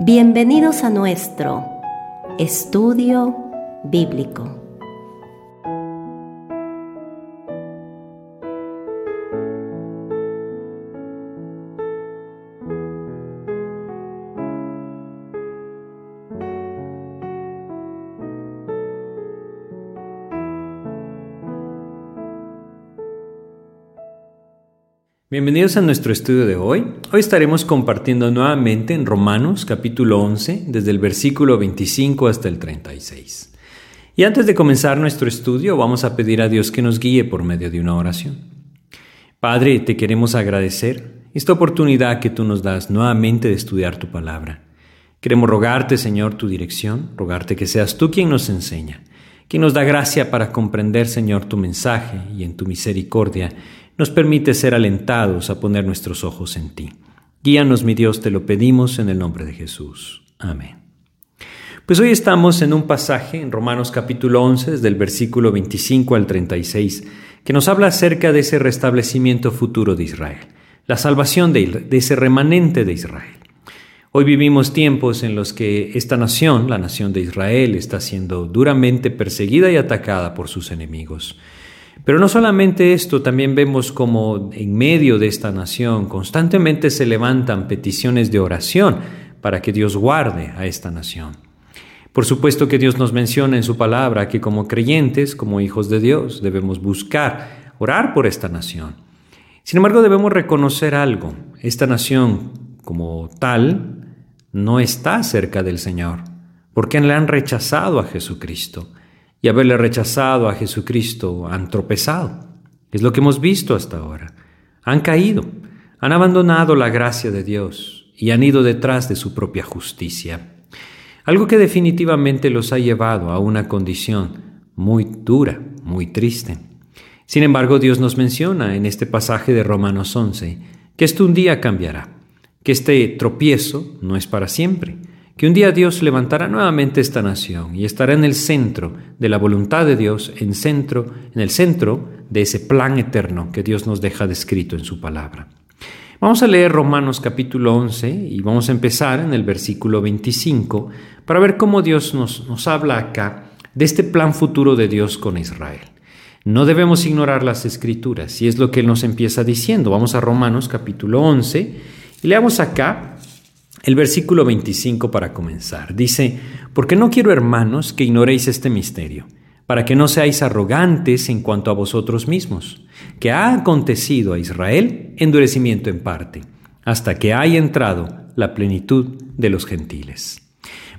Bienvenidos a nuestro estudio bíblico. Bienvenidos a nuestro estudio de hoy. Hoy estaremos compartiendo nuevamente en Romanos capítulo 11, desde el versículo 25 hasta el 36. Y antes de comenzar nuestro estudio, vamos a pedir a Dios que nos guíe por medio de una oración. Padre, te queremos agradecer esta oportunidad que tú nos das nuevamente de estudiar tu palabra. Queremos rogarte, Señor, tu dirección, rogarte que seas tú quien nos enseña, quien nos da gracia para comprender, Señor, tu mensaje y en tu misericordia nos permite ser alentados a poner nuestros ojos en ti. Guíanos, mi Dios, te lo pedimos en el nombre de Jesús. Amén. Pues hoy estamos en un pasaje en Romanos capítulo 11, desde el versículo 25 al 36, que nos habla acerca de ese restablecimiento futuro de Israel, la salvación de, de ese remanente de Israel. Hoy vivimos tiempos en los que esta nación, la nación de Israel, está siendo duramente perseguida y atacada por sus enemigos. Pero no solamente esto, también vemos como en medio de esta nación constantemente se levantan peticiones de oración para que Dios guarde a esta nación. Por supuesto que Dios nos menciona en su palabra que como creyentes, como hijos de Dios, debemos buscar, orar por esta nación. Sin embargo, debemos reconocer algo. Esta nación como tal no está cerca del Señor, porque le han rechazado a Jesucristo y haberle rechazado a Jesucristo han tropezado. Es lo que hemos visto hasta ahora. Han caído, han abandonado la gracia de Dios y han ido detrás de su propia justicia. Algo que definitivamente los ha llevado a una condición muy dura, muy triste. Sin embargo, Dios nos menciona en este pasaje de Romanos 11 que esto un día cambiará, que este tropiezo no es para siempre, que un día Dios levantará nuevamente esta nación y estará en el centro de la voluntad de Dios, en, centro, en el centro de ese plan eterno que Dios nos deja descrito en su palabra. Vamos a leer Romanos capítulo 11 y vamos a empezar en el versículo 25 para ver cómo Dios nos, nos habla acá de este plan futuro de Dios con Israel. No debemos ignorar las escrituras y es lo que Él nos empieza diciendo. Vamos a Romanos capítulo 11 y leamos acá el versículo 25 para comenzar dice, porque no quiero, hermanos, que ignoréis este misterio, para que no seáis arrogantes en cuanto a vosotros mismos, que ha acontecido a Israel endurecimiento en parte, hasta que haya entrado la plenitud de los gentiles.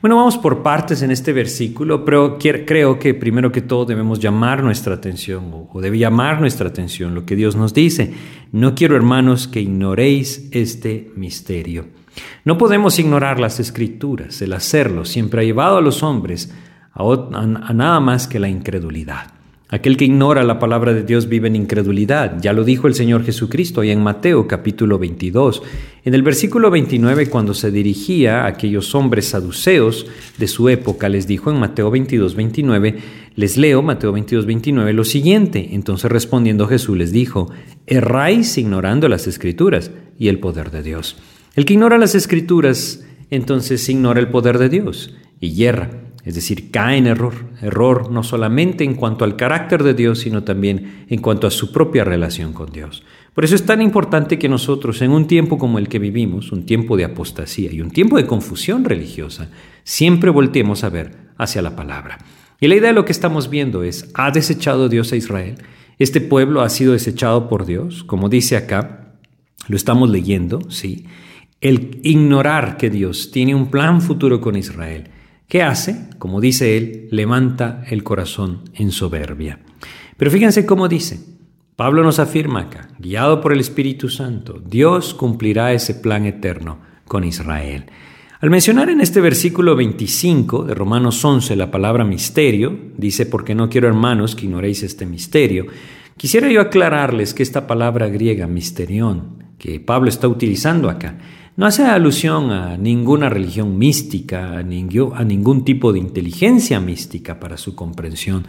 Bueno, vamos por partes en este versículo, pero creo que primero que todo debemos llamar nuestra atención, o debe llamar nuestra atención lo que Dios nos dice. No quiero, hermanos, que ignoréis este misterio. No podemos ignorar las escrituras. El hacerlo siempre ha llevado a los hombres a, nada más que la incredulidad. Aquel que ignora la palabra de Dios vive en incredulidad. Ya lo dijo el Señor Jesucristo ahí en Mateo capítulo 22. En el versículo 29, cuando se dirigía a aquellos hombres saduceos de su época, les dijo en Mateo 22, 29, les leo Mateo 22, 29 lo siguiente. Entonces respondiendo Jesús les dijo, erráis ignorando las escrituras y el poder de Dios. El que ignora las escrituras, entonces ignora el poder de Dios y yerra, es decir, cae en error. Error no solamente en cuanto al carácter de Dios, sino también en cuanto a su propia relación con Dios. Por eso es tan importante que nosotros, en un tiempo como el que vivimos, un tiempo de apostasía y un tiempo de confusión religiosa, siempre volteemos a ver hacia la palabra. Y la idea de lo que estamos viendo es, ¿ha desechado Dios a Israel? Este pueblo ha sido desechado por Dios, como dice acá, lo estamos leyendo, sí. El ignorar que Dios tiene un plan futuro con Israel. ¿Qué hace? Como dice él, levanta el corazón en soberbia. Pero fíjense cómo dice. Pablo nos afirma acá, guiado por el Espíritu Santo, Dios cumplirá ese plan eterno con Israel. Al mencionar en este versículo 25 de Romanos 11 la palabra misterio, dice, porque no quiero hermanos que ignoréis este misterio, quisiera yo aclararles que esta palabra griega, misterión, que Pablo está utilizando acá, no hace alusión a ninguna religión mística, a ningún, tipo de inteligencia mística para su comprensión.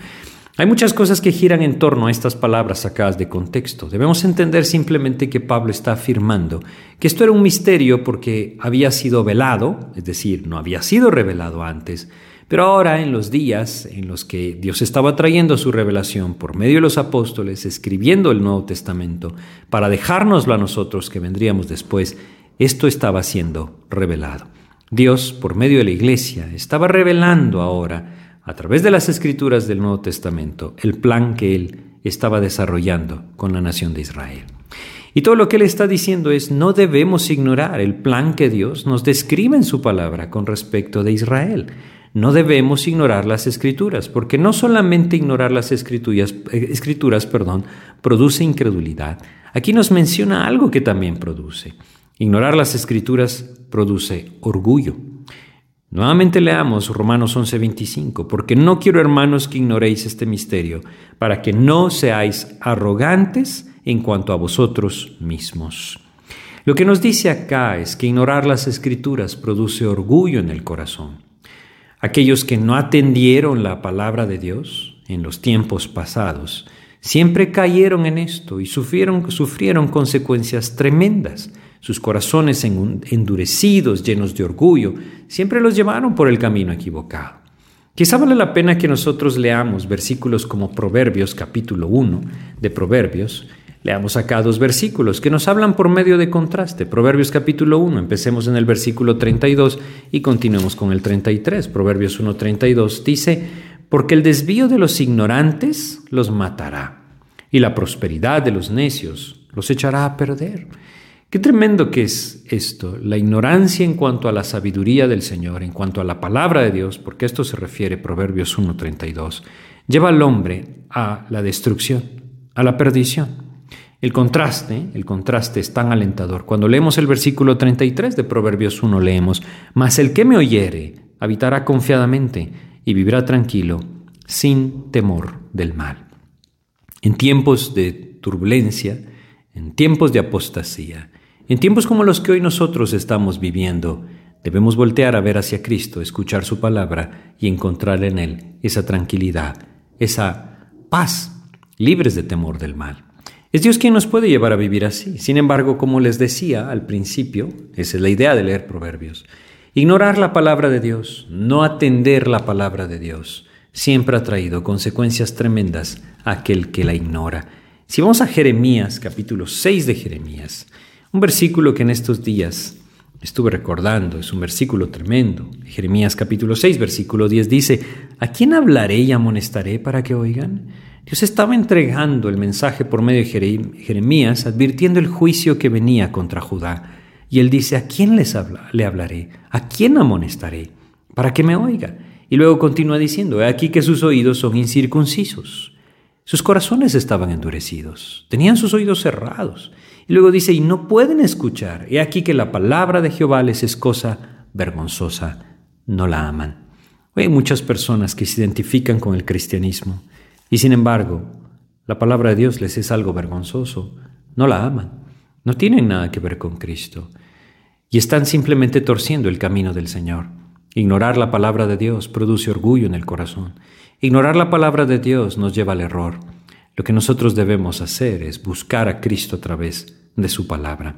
Hay muchas cosas que giran en torno a estas palabras sacadas de contexto. Debemos entender simplemente que Pablo está afirmando que esto era un misterio porque había sido velado, es decir, no había sido revelado antes, pero ahora en los días en los que Dios estaba trayendo su revelación por medio de los apóstoles, escribiendo el Nuevo Testamento, para dejárnoslo a nosotros que vendríamos después, esto estaba siendo revelado. Dios, por medio de la iglesia, estaba revelando ahora a través de las escrituras del Nuevo Testamento el plan que él estaba desarrollando con la nación de Israel. Y todo lo que él está diciendo es, no debemos ignorar el plan que Dios nos describe en su palabra con respecto de Israel. No debemos ignorar las escrituras, porque no solamente ignorar las escrituras, escrituras perdón, produce incredulidad. Aquí nos menciona algo que también produce. Ignorar las escrituras produce orgullo. Nuevamente leamos Romanos 11:25, porque no quiero hermanos que ignoréis este misterio, para que no seáis arrogantes en cuanto a vosotros mismos. Lo que nos dice acá es que ignorar las escrituras produce orgullo en el corazón. Aquellos que no atendieron la palabra de Dios en los tiempos pasados, siempre cayeron en esto y sufrieron, sufrieron consecuencias tremendas. Sus corazones endurecidos, llenos de orgullo, siempre los llevaron por el camino equivocado. Quizá vale la pena que nosotros leamos versículos como Proverbios capítulo 1 de Proverbios. Leamos acá dos versículos que nos hablan por medio de contraste. Proverbios capítulo 1, empecemos en el versículo 32 y continuemos con el 33. Proverbios 1, 32 dice, porque el desvío de los ignorantes los matará y la prosperidad de los necios los echará a perder. Qué tremendo que es esto, la ignorancia en cuanto a la sabiduría del Señor, en cuanto a la palabra de Dios, porque esto se refiere Proverbios 1.32, lleva al hombre a la destrucción, a la perdición. El contraste, el contraste es tan alentador. Cuando leemos el versículo 33 de Proverbios 1 leemos, mas el que me oyere habitará confiadamente y vivirá tranquilo, sin temor del mal. En tiempos de turbulencia, en tiempos de apostasía, en tiempos como los que hoy nosotros estamos viviendo, debemos voltear a ver hacia Cristo, escuchar su palabra y encontrar en Él esa tranquilidad, esa paz, libres de temor del mal. Es Dios quien nos puede llevar a vivir así. Sin embargo, como les decía al principio, esa es la idea de leer Proverbios, ignorar la palabra de Dios, no atender la palabra de Dios, siempre ha traído consecuencias tremendas a aquel que la ignora. Si vamos a Jeremías, capítulo 6 de Jeremías, un versículo que en estos días estuve recordando, es un versículo tremendo. Jeremías capítulo 6, versículo 10 dice, ¿a quién hablaré y amonestaré para que oigan? Dios estaba entregando el mensaje por medio de Jeremías, advirtiendo el juicio que venía contra Judá. Y él dice, ¿a quién les le hablaré? ¿A quién amonestaré? Para que me oiga. Y luego continúa diciendo, he aquí que sus oídos son incircuncisos. Sus corazones estaban endurecidos, tenían sus oídos cerrados. Y luego dice, y no pueden escuchar. He aquí que la palabra de Jehová les es cosa vergonzosa, no la aman. hay muchas personas que se identifican con el cristianismo y sin embargo la palabra de Dios les es algo vergonzoso, no la aman, no tienen nada que ver con Cristo y están simplemente torciendo el camino del Señor. Ignorar la palabra de Dios produce orgullo en el corazón. Ignorar la palabra de Dios nos lleva al error. Lo que nosotros debemos hacer es buscar a Cristo a través de su palabra.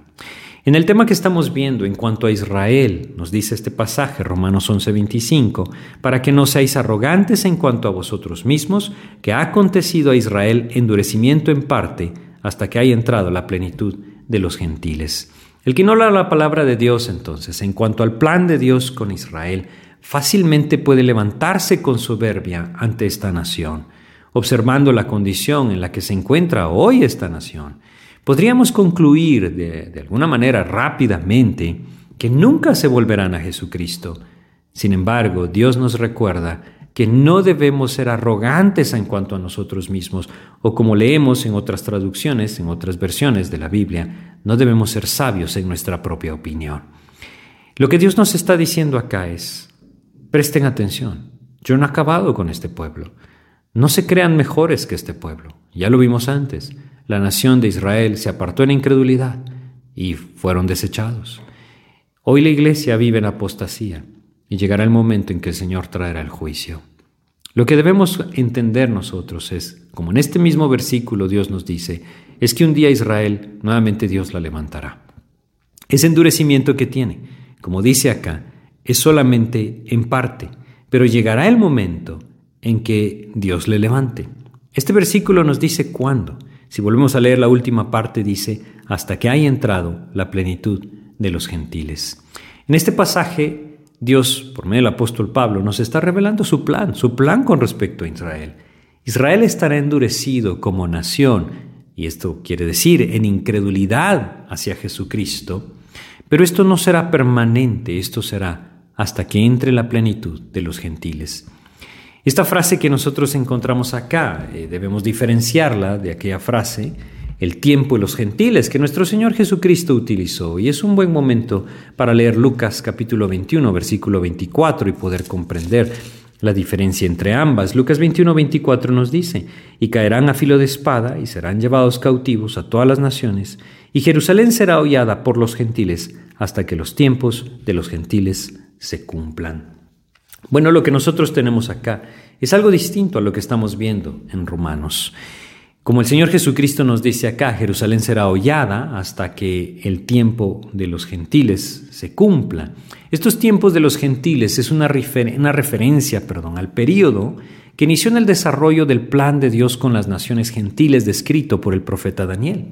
En el tema que estamos viendo en cuanto a Israel, nos dice este pasaje, Romanos 11:25, para que no seáis arrogantes en cuanto a vosotros mismos, que ha acontecido a Israel endurecimiento en parte hasta que haya entrado la plenitud de los gentiles. El que no lee la palabra de Dios entonces, en cuanto al plan de Dios con Israel, fácilmente puede levantarse con soberbia ante esta nación, observando la condición en la que se encuentra hoy esta nación Podríamos concluir de, alguna manera rápidamente que nunca se volverán a Jesucristo. Sin embargo, Dios nos recuerda que no debemos ser arrogantes en cuanto a nosotros mismos, o como leemos en otras traducciones, en otras versiones de la Biblia, no debemos ser sabios en nuestra propia opinión. Lo que Dios nos está diciendo acá es, presten atención, yo no he acabado con este pueblo. No se crean mejores que este pueblo. Ya lo vimos antes. La nación de Israel se apartó en incredulidad y fueron desechados. Hoy la iglesia vive en apostasía y llegará el momento en que el Señor traerá el juicio. Lo que debemos entender nosotros es, como en este mismo versículo Dios nos dice, es que un día Israel nuevamente Dios la levantará. Ese endurecimiento que tiene, como dice acá, es solamente en parte, pero llegará el momento en que Dios le levante. Este versículo nos dice cuándo. Si volvemos a leer la última parte, dice, hasta que haya entrado la plenitud de los gentiles. En este pasaje Dios, por medio del apóstol Pablo, nos está revelando su plan, su plan con respecto a Israel. Israel estará endurecido como nación, y esto quiere decir en incredulidad hacia Jesucristo, pero esto no será permanente, esto será hasta que entre la plenitud de los gentiles. Esta frase que nosotros encontramos acá, eh, debemos diferenciarla de aquella frase el tiempo y los gentiles que nuestro Señor Jesucristo utilizó. Y es un buen momento para leer Lucas capítulo 21, versículo 24 y poder comprender la diferencia entre ambas. Lucas 21, 24 nos dice, y caerán a filo de espada y serán llevados cautivos a todas las naciones, y Jerusalén será hollada por los gentiles hasta que los tiempos de los gentiles se cumplan. Bueno, lo que nosotros tenemos acá es algo distinto a lo que estamos viendo en Romanos. Como el Señor Jesucristo nos dice acá, Jerusalén será hollada hasta que el tiempo de los gentiles se cumpla. Estos tiempos de los gentiles es una, referencia perdón, al periodo que inició en el desarrollo del plan de Dios con las naciones gentiles descrito por el profeta Daniel.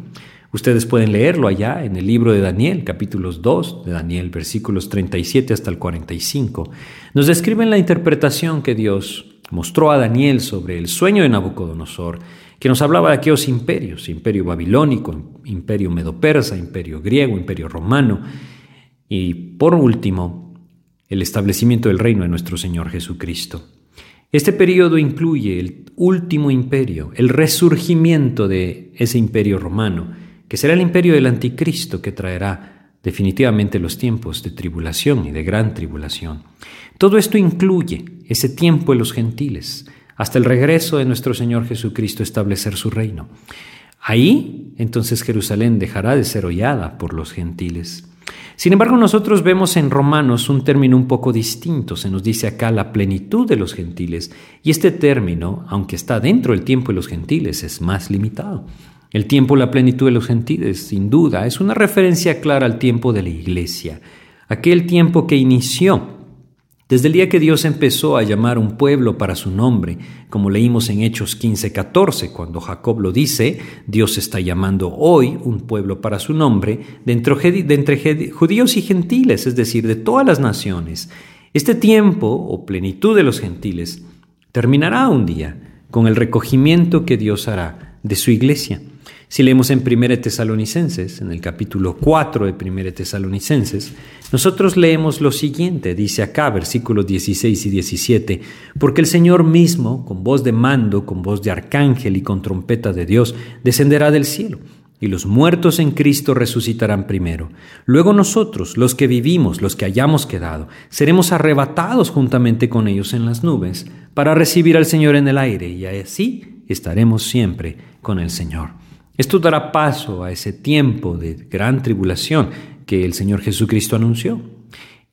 Ustedes pueden leerlo allá en el libro de Daniel, capítulos 2 de Daniel, versículos 37 hasta el 45. Nos describen la interpretación que Dios mostró a Daniel sobre el sueño de Nabucodonosor que nos hablaba de aquellos imperios, imperio babilónico, imperio medo-persa, imperio griego, imperio romano, y por último, el establecimiento del reino de nuestro Señor Jesucristo. Este periodo incluye el último imperio, el resurgimiento de ese imperio romano, que será el imperio del anticristo que traerá definitivamente los tiempos de tribulación y de gran tribulación. Todo esto incluye ese tiempo de los gentiles, hasta el regreso de nuestro Señor Jesucristo establecer su reino. Ahí entonces Jerusalén dejará de ser hollada por los gentiles. Sin embargo, nosotros vemos en Romanos un término un poco distinto. Se nos dice acá la plenitud de los gentiles. Y este término, aunque está dentro del tiempo de los gentiles, es más limitado. El tiempo, la plenitud de los gentiles, sin duda, es una referencia clara al tiempo de la iglesia. Aquel tiempo que inició desde el día que Dios empezó a llamar un pueblo para su nombre, como leímos en Hechos 15:14, cuando Jacob lo dice, Dios está llamando hoy un pueblo para su nombre, de entre, judíos y gentiles, es decir, de todas las naciones. Este tiempo o plenitud de los gentiles terminará un día con el recogimiento que Dios hará de su iglesia. Si leemos en 1 Tesalonicenses, en el capítulo 4 de 1 Tesalonicenses, nosotros leemos lo siguiente, dice acá versículos 16 y 17, porque el Señor mismo, con voz de mando, con voz de arcángel y con trompeta de Dios, descenderá del cielo, y los muertos en Cristo resucitarán primero. Luego nosotros, los que vivimos, los que hayamos quedado, seremos arrebatados juntamente con ellos en las nubes, para recibir al Señor en el aire, y así estaremos siempre con el Señor. Esto dará paso a ese tiempo de gran tribulación que el Señor Jesucristo anunció.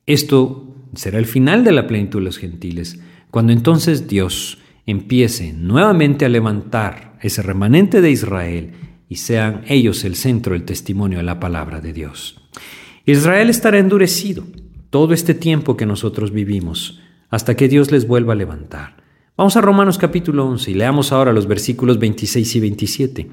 Esto será el final de la plenitud de los gentiles, cuando entonces Dios empiece nuevamente a levantar ese remanente de Israel y sean ellos el centro del testimonio de la palabra de Dios. Israel estará endurecido todo este tiempo que nosotros vivimos, hasta que Dios les vuelva a levantar. Vamos a Romanos capítulo 11 y leamos ahora los versículos 26 y 27.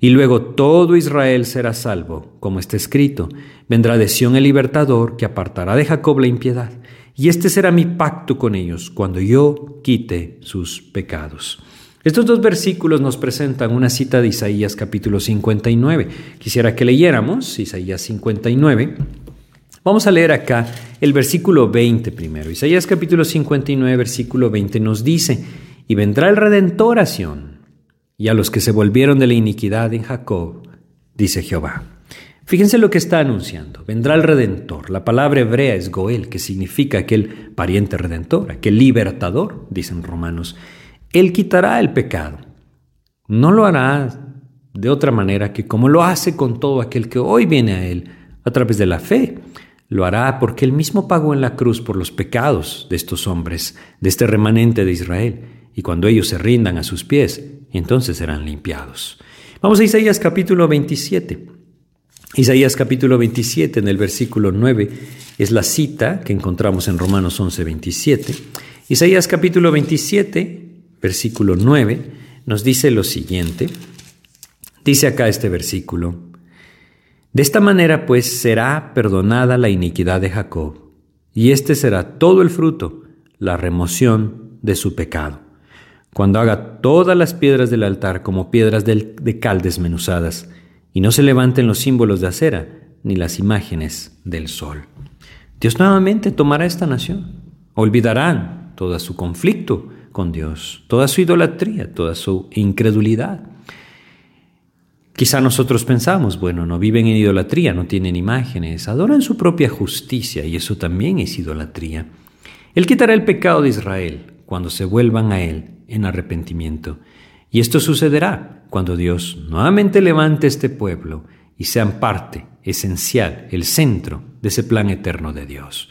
Y luego todo Israel será salvo, como está escrito. Vendrá de Sión el libertador, que apartará de Jacob la impiedad. Y este será mi pacto con ellos, cuando yo quite sus pecados. Estos dos versículos nos presentan una cita de Isaías capítulo 59. Quisiera que leyéramos Isaías 59. Vamos a leer acá el versículo 20 primero. Isaías capítulo 59, versículo 20 nos dice, y vendrá el Redentor a y a los que se volvieron de la iniquidad en Jacob, dice Jehová. Fíjense lo que está anunciando. Vendrá el Redentor. La palabra hebrea es Goel, que significa aquel pariente redentor, aquel libertador, dicen romanos. Él quitará el pecado. No lo hará de otra manera que como lo hace con todo aquel que hoy viene a Él a través de la fe. Lo hará porque Él mismo pagó en la cruz por los pecados de estos hombres, de este remanente de Israel, y cuando ellos se rindan a sus pies, entonces serán limpiados. Vamos a Isaías capítulo 27. Isaías capítulo 27 en el versículo 9 es la cita que encontramos en Romanos 11, 27. Isaías capítulo 27, versículo 9, nos dice lo siguiente. Dice acá este versículo, De esta manera pues será perdonada la iniquidad de Jacob, y este será todo el fruto, la remoción de su pecado, cuando haga todas las piedras del altar como piedras de cal desmenuzadas, y no se levanten los símbolos de acera, ni las imágenes del sol. Dios nuevamente tomará esta nación, olvidarán todo su conflicto con Dios, toda su idolatría, toda su incredulidad Quizá nosotros pensamos, bueno, no viven en idolatría, no tienen imágenes, adoran su propia justicia y eso también es idolatría. Él quitará el pecado de Israel cuando se vuelvan a Él en arrepentimiento. Y esto sucederá cuando Dios nuevamente levante este pueblo y sean parte esencial, el centro de ese plan eterno de Dios.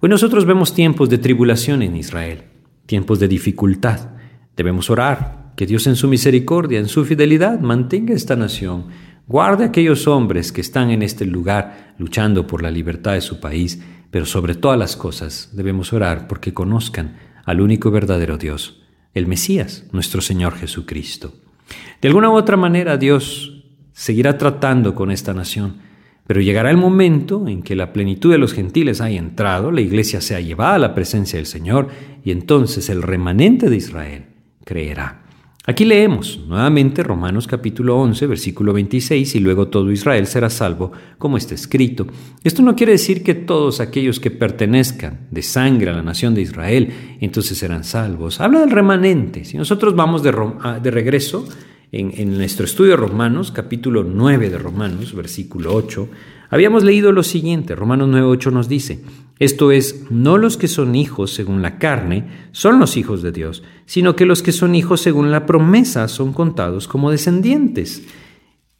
Hoy nosotros vemos tiempos de tribulación en Israel, tiempos de dificultad. Debemos orar, que Dios en su misericordia, en su fidelidad, mantenga esta nación, guarde a aquellos hombres que están en este lugar luchando por la libertad de su país, pero sobre todas las cosas debemos orar porque conozcan al único verdadero Dios, el Mesías, nuestro Señor Jesucristo. De alguna u otra manera Dios seguirá tratando con esta nación, pero llegará el momento en que la plenitud de los gentiles haya entrado, la iglesia sea llevada a la presencia del Señor y entonces el remanente de Israel creerá. Aquí leemos nuevamente Romanos capítulo 11, versículo 26, y luego todo Israel será salvo, como está escrito. Esto no quiere decir que todos aquellos que pertenezcan de sangre a la nación de Israel, entonces serán salvos. Habla del remanente. Si nosotros vamos de, ah, regreso en, en nuestro estudio de Romanos, capítulo 9 de Romanos, versículo 8, habíamos leído lo siguiente. Romanos 9, 8 nos dice, esto es, no los que son hijos según la carne son los hijos de Dios, sino que los que son hijos según la promesa son contados como descendientes.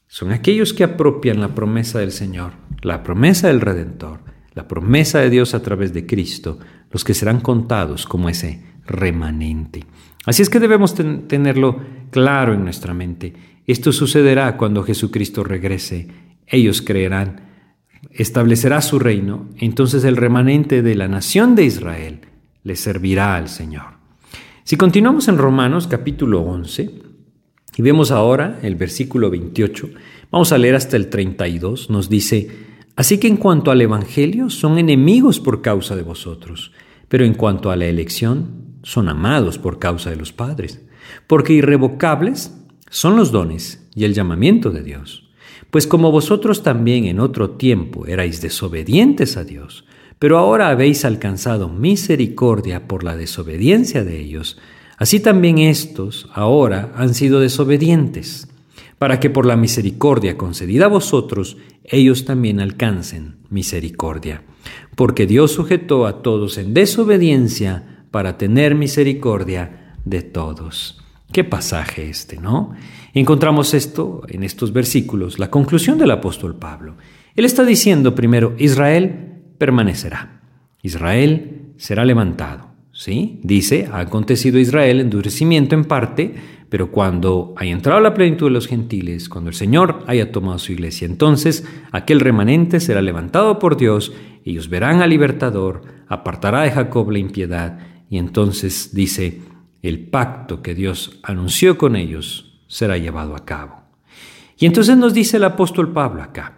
Son aquellos que apropian la promesa del Señor, la promesa del Redentor, la promesa de Dios a través de Cristo, los que serán contados como ese remanente. Así es que debemos tenerlo claro en nuestra mente. Esto sucederá cuando Jesucristo regrese. Ellos creerán establecerá su reino, entonces el remanente de la nación de Israel le servirá al Señor. Si continuamos en Romanos capítulo 11 y vemos ahora el versículo 28, vamos a leer hasta el 32, nos dice, Así que en cuanto al Evangelio son enemigos por causa de vosotros, pero en cuanto a la elección son amados por causa de los padres, porque irrevocables son los dones y el llamamiento de Dios. Pues como vosotros también en otro tiempo erais desobedientes a Dios, pero ahora habéis alcanzado misericordia por la desobediencia de ellos, así también estos ahora han sido desobedientes, para que por la misericordia concedida a vosotros, ellos también alcancen misericordia. Porque Dios sujetó a todos en desobediencia para tener misericordia de todos. Qué pasaje este, ¿no? Encontramos esto en estos versículos, la conclusión del apóstol Pablo. Él está diciendo primero, Israel permanecerá, Israel será levantado. ¿Sí? Dice, ha acontecido Israel endurecimiento en parte, pero cuando haya entrado la plenitud de los gentiles, cuando el Señor haya tomado su iglesia, entonces aquel remanente será levantado por Dios, ellos verán al libertador, apartará de Jacob la impiedad, y entonces dice, el pacto que Dios anunció con ellos será llevado a cabo. Y entonces nos dice el apóstol Pablo acá,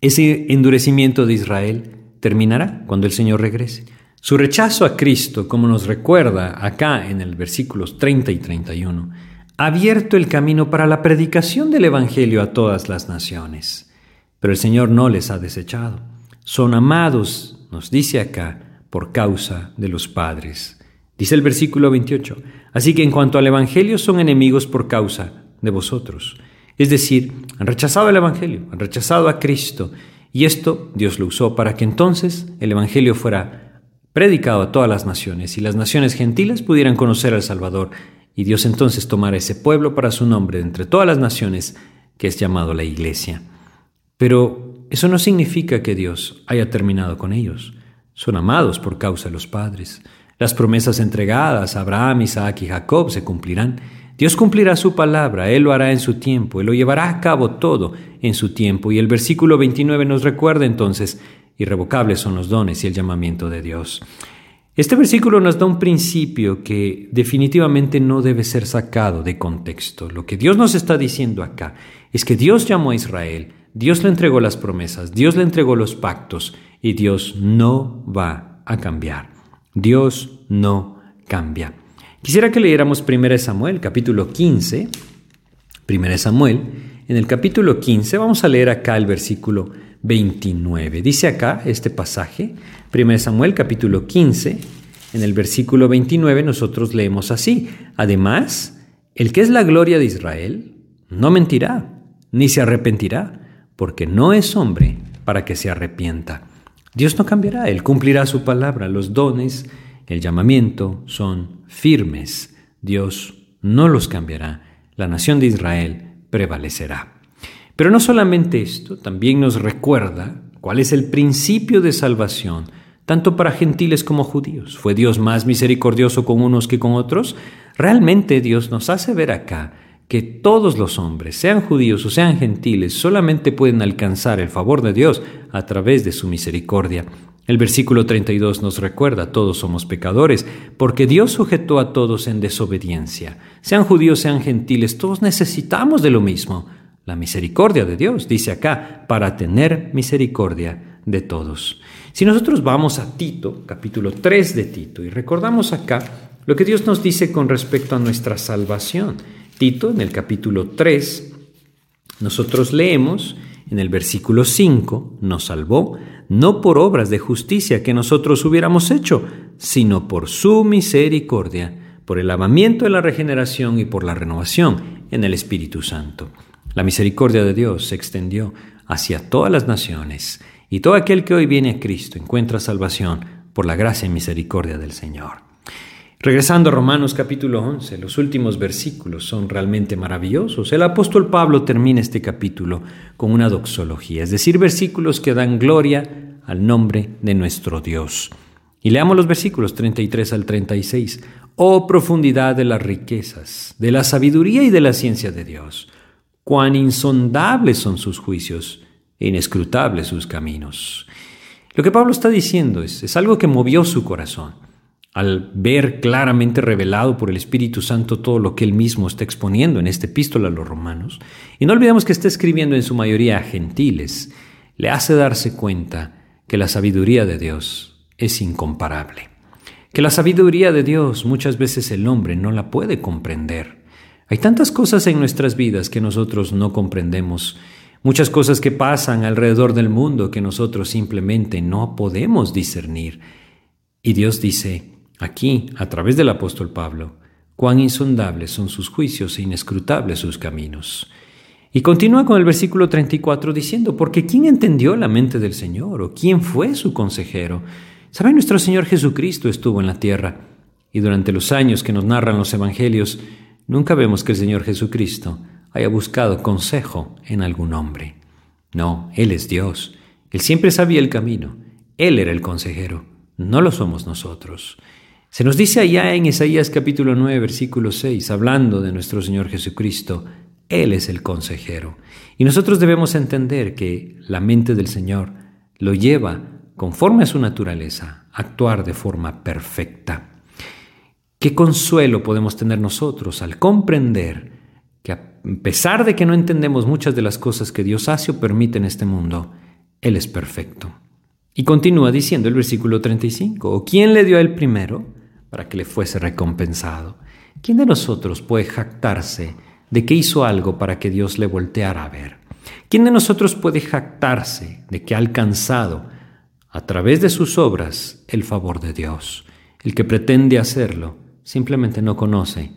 ese endurecimiento de Israel terminará cuando el Señor regrese. Su rechazo a Cristo, como nos recuerda acá en el versículos 30 y 31, ha abierto el camino para la predicación del Evangelio a todas las naciones. Pero el Señor no les ha desechado. Son amados, nos dice acá, por causa de los padres. Dice el versículo 28, así que en cuanto al Evangelio son enemigos por causa de vosotros. Es decir, han rechazado el Evangelio, han rechazado a Cristo. Y esto Dios lo usó para que entonces el Evangelio fuera predicado a todas las naciones y las naciones gentiles pudieran conocer al Salvador y Dios entonces tomara ese pueblo para su nombre entre todas las naciones que es llamado la Iglesia. Pero eso no significa que Dios haya terminado con ellos. Son amados por causa de los padres. Las promesas entregadas a Abraham, Isaac y Jacob se cumplirán. Dios cumplirá su palabra, Él lo hará en su tiempo, Él lo llevará a cabo todo en su tiempo. Y el versículo 29 nos recuerda entonces, irrevocables son los dones y el llamamiento de Dios. Este versículo nos da un principio que definitivamente no debe ser sacado de contexto. Lo que Dios nos está diciendo acá es que Dios llamó a Israel, Dios le entregó las promesas, Dios le entregó los pactos y Dios no va a cambiar. Dios no cambia. Quisiera que leyéramos 1 Samuel, capítulo 15. 1 Samuel, en el capítulo 15 vamos a leer acá el versículo 29. Dice acá este pasaje, 1 Samuel capítulo 15, en el versículo 29 nosotros leemos así, además, el que es la gloria de Israel no mentirá, ni se arrepentirá, porque no es hombre para que se arrepienta. Dios no cambiará, Él cumplirá su palabra, los dones, el llamamiento son firmes, Dios no los cambiará, la nación de Israel prevalecerá. Pero no solamente esto, también nos recuerda cuál es el principio de salvación, tanto para gentiles como judíos. ¿Fue Dios más misericordioso con unos que con otros? Realmente Dios nos hace ver acá que todos los hombres, sean judíos o sean gentiles, solamente pueden alcanzar el favor de Dios a través de su misericordia. El versículo 32 nos recuerda, todos somos pecadores, porque Dios sujetó a todos en desobediencia. Sean judíos, sean gentiles, todos necesitamos de lo mismo la misericordia de Dios, dice acá, para tener misericordia de todos. Si nosotros vamos a Tito, capítulo 3 de Tito, y recordamos acá lo que Dios nos dice con respecto a nuestra salvación. Tito, en el capítulo 3, nosotros leemos en el versículo 5, nos salvó no por obras de justicia que nosotros hubiéramos hecho, sino por su misericordia, por el lavamiento de la regeneración y por la renovación en el Espíritu Santo. La misericordia de Dios se extendió hacia todas las naciones, y todo aquel que hoy viene a Cristo encuentra salvación por la gracia y misericordia del Señor. Regresando a Romanos capítulo 11, los últimos versículos son realmente maravillosos. El apóstol Pablo termina este capítulo con una doxología, es decir, versículos que dan gloria al nombre de nuestro Dios. Y leamos los versículos 33 al 36. Oh profundidad de las riquezas, de la sabiduría y de la ciencia de Dios cuán insondables son sus juicios e inescrutables sus caminos. Lo que Pablo está diciendo es, es algo que movió su corazón al ver claramente revelado por el Espíritu Santo todo lo que él mismo está exponiendo en esta epístola a los romanos. Y no olvidemos que está escribiendo en su mayoría a gentiles. Le hace darse cuenta que la sabiduría de Dios es incomparable. Que la sabiduría de Dios muchas veces el hombre no la puede comprender. Hay tantas cosas en nuestras vidas que nosotros no comprendemos, muchas cosas que pasan alrededor del mundo que nosotros simplemente no podemos discernir. Y Dios dice aquí, a través del apóstol Pablo, cuán insondables son sus juicios e inescrutables sus caminos. Y continúa con el versículo 34 diciendo, porque ¿quién entendió la mente del Señor o quién fue su consejero? ¿Sabe? Nuestro Señor Jesucristo estuvo en la tierra y durante los años que nos narran los evangelios, Nunca vemos que el Señor Jesucristo haya buscado consejo en algún hombre. No, Él es Dios. Él siempre sabía el camino. Él era el consejero. No lo somos nosotros. Se nos dice allá en Isaías capítulo 9, versículo 6, hablando de nuestro Señor Jesucristo, Él es el consejero. Y nosotros debemos entender que la mente del Señor lo lleva, conforme a su naturaleza, a actuar de forma perfecta. Qué consuelo podemos tener nosotros al comprender que a pesar de que no entendemos muchas de las cosas que Dios hace o permite en este mundo, Él es perfecto. Y continúa diciendo el versículo 35, ¿o quién le dio a él primero para que le fuese recompensado? ¿Quién de nosotros puede jactarse de que hizo algo para que Dios le volteara a ver? ¿Quién de nosotros puede jactarse de que ha alcanzado a través de sus obras el favor de Dios? El que pretende hacerlo simplemente no conoce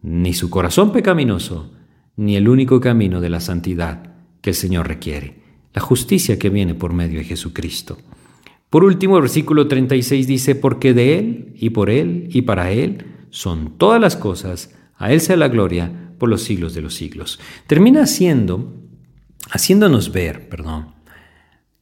ni su corazón pecaminoso, ni el único camino de la santidad que el Señor requiere, la justicia que viene por medio de Jesucristo. Por último, el versículo 36 dice, porque de Él y por Él y para Él son todas las cosas, a Él sea la gloria por los siglos de los siglos. Termina haciendo, haciéndonos ver, perdón,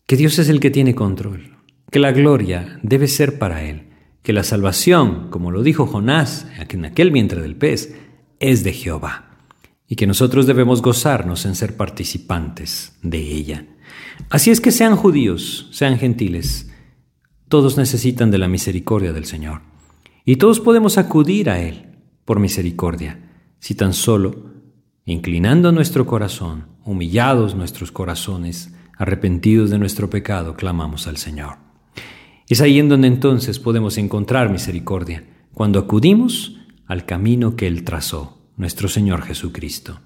que Dios es el que tiene control, que la gloria debe ser para Él, que la salvación, como lo dijo Jonás en aquel vientre del pez, es de Jehová y que nosotros debemos gozarnos en ser participantes de ella. Así es que sean judíos, sean gentiles, todos necesitan de la misericordia del Señor y todos podemos acudir a Él por misericordia, si tan solo, inclinando nuestro corazón, humillados nuestros corazones, arrepentidos de nuestro pecado, clamamos al Señor. Es ahí en donde entonces podemos encontrar misericordia, cuando acudimos al camino que Él trazó nuestro Señor Jesucristo.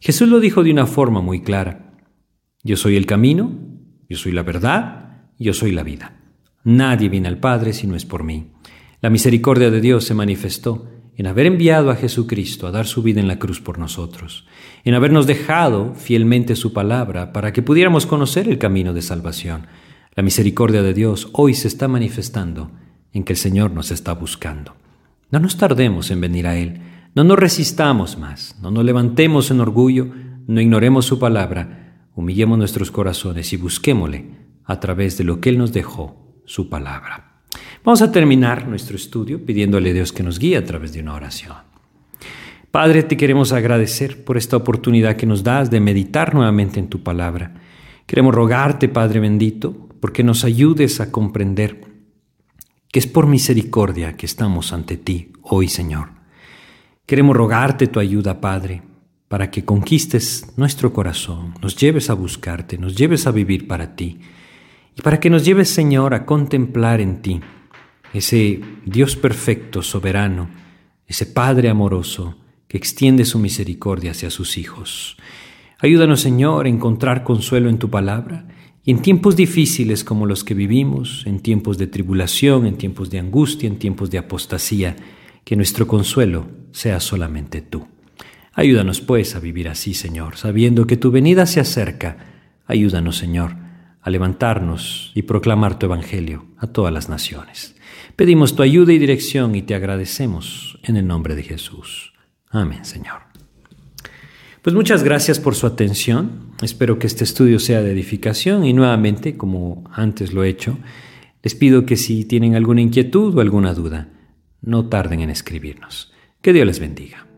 Jesús lo dijo de una forma muy clara. Yo soy el camino, yo soy la verdad, yo soy la vida. Nadie viene al Padre si no es por mí. La misericordia de Dios se manifestó en haber enviado a Jesucristo a dar su vida en la cruz por nosotros, en habernos dejado fielmente su palabra para que pudiéramos conocer el camino de salvación. La misericordia de Dios hoy se está manifestando en que el Señor nos está buscando. No nos tardemos en venir a Él, no nos resistamos más, no nos levantemos en orgullo, no ignoremos su palabra, humillemos nuestros corazones y busquémosle a través de lo que Él nos dejó, su palabra. Vamos a terminar nuestro estudio pidiéndole a Dios que nos guíe a través de una oración. Padre, te queremos agradecer por esta oportunidad que nos das de meditar nuevamente en tu palabra. Queremos rogarte, Padre bendito, porque nos ayudes a comprender que es por misericordia que estamos ante ti hoy, Señor. Queremos rogarte tu ayuda, Padre, para que conquistes nuestro corazón, nos lleves a buscarte, nos lleves a vivir para ti, para que nos lleves, Señor, a contemplar en ti ese Dios perfecto, soberano, ese Padre amoroso que extiende su misericordia hacia sus hijos. Ayúdanos, Señor, a encontrar consuelo en tu palabra y en tiempos difíciles como los que vivimos, en tiempos de tribulación, en tiempos de angustia, en tiempos de apostasía, que nuestro consuelo sea solamente tú. Ayúdanos pues a vivir así, Señor, sabiendo que tu venida se acerca. Ayúdanos, Señor, a levantarnos y proclamar tu Evangelio a todas las naciones. Pedimos tu ayuda y dirección y te agradecemos en el nombre de Jesús. Amén, Señor. Pues muchas gracias por su atención. Espero que este estudio sea de edificación y nuevamente, como antes lo he hecho, les pido que si tienen alguna inquietud o alguna duda, no tarden en escribirnos. Que Dios les bendiga.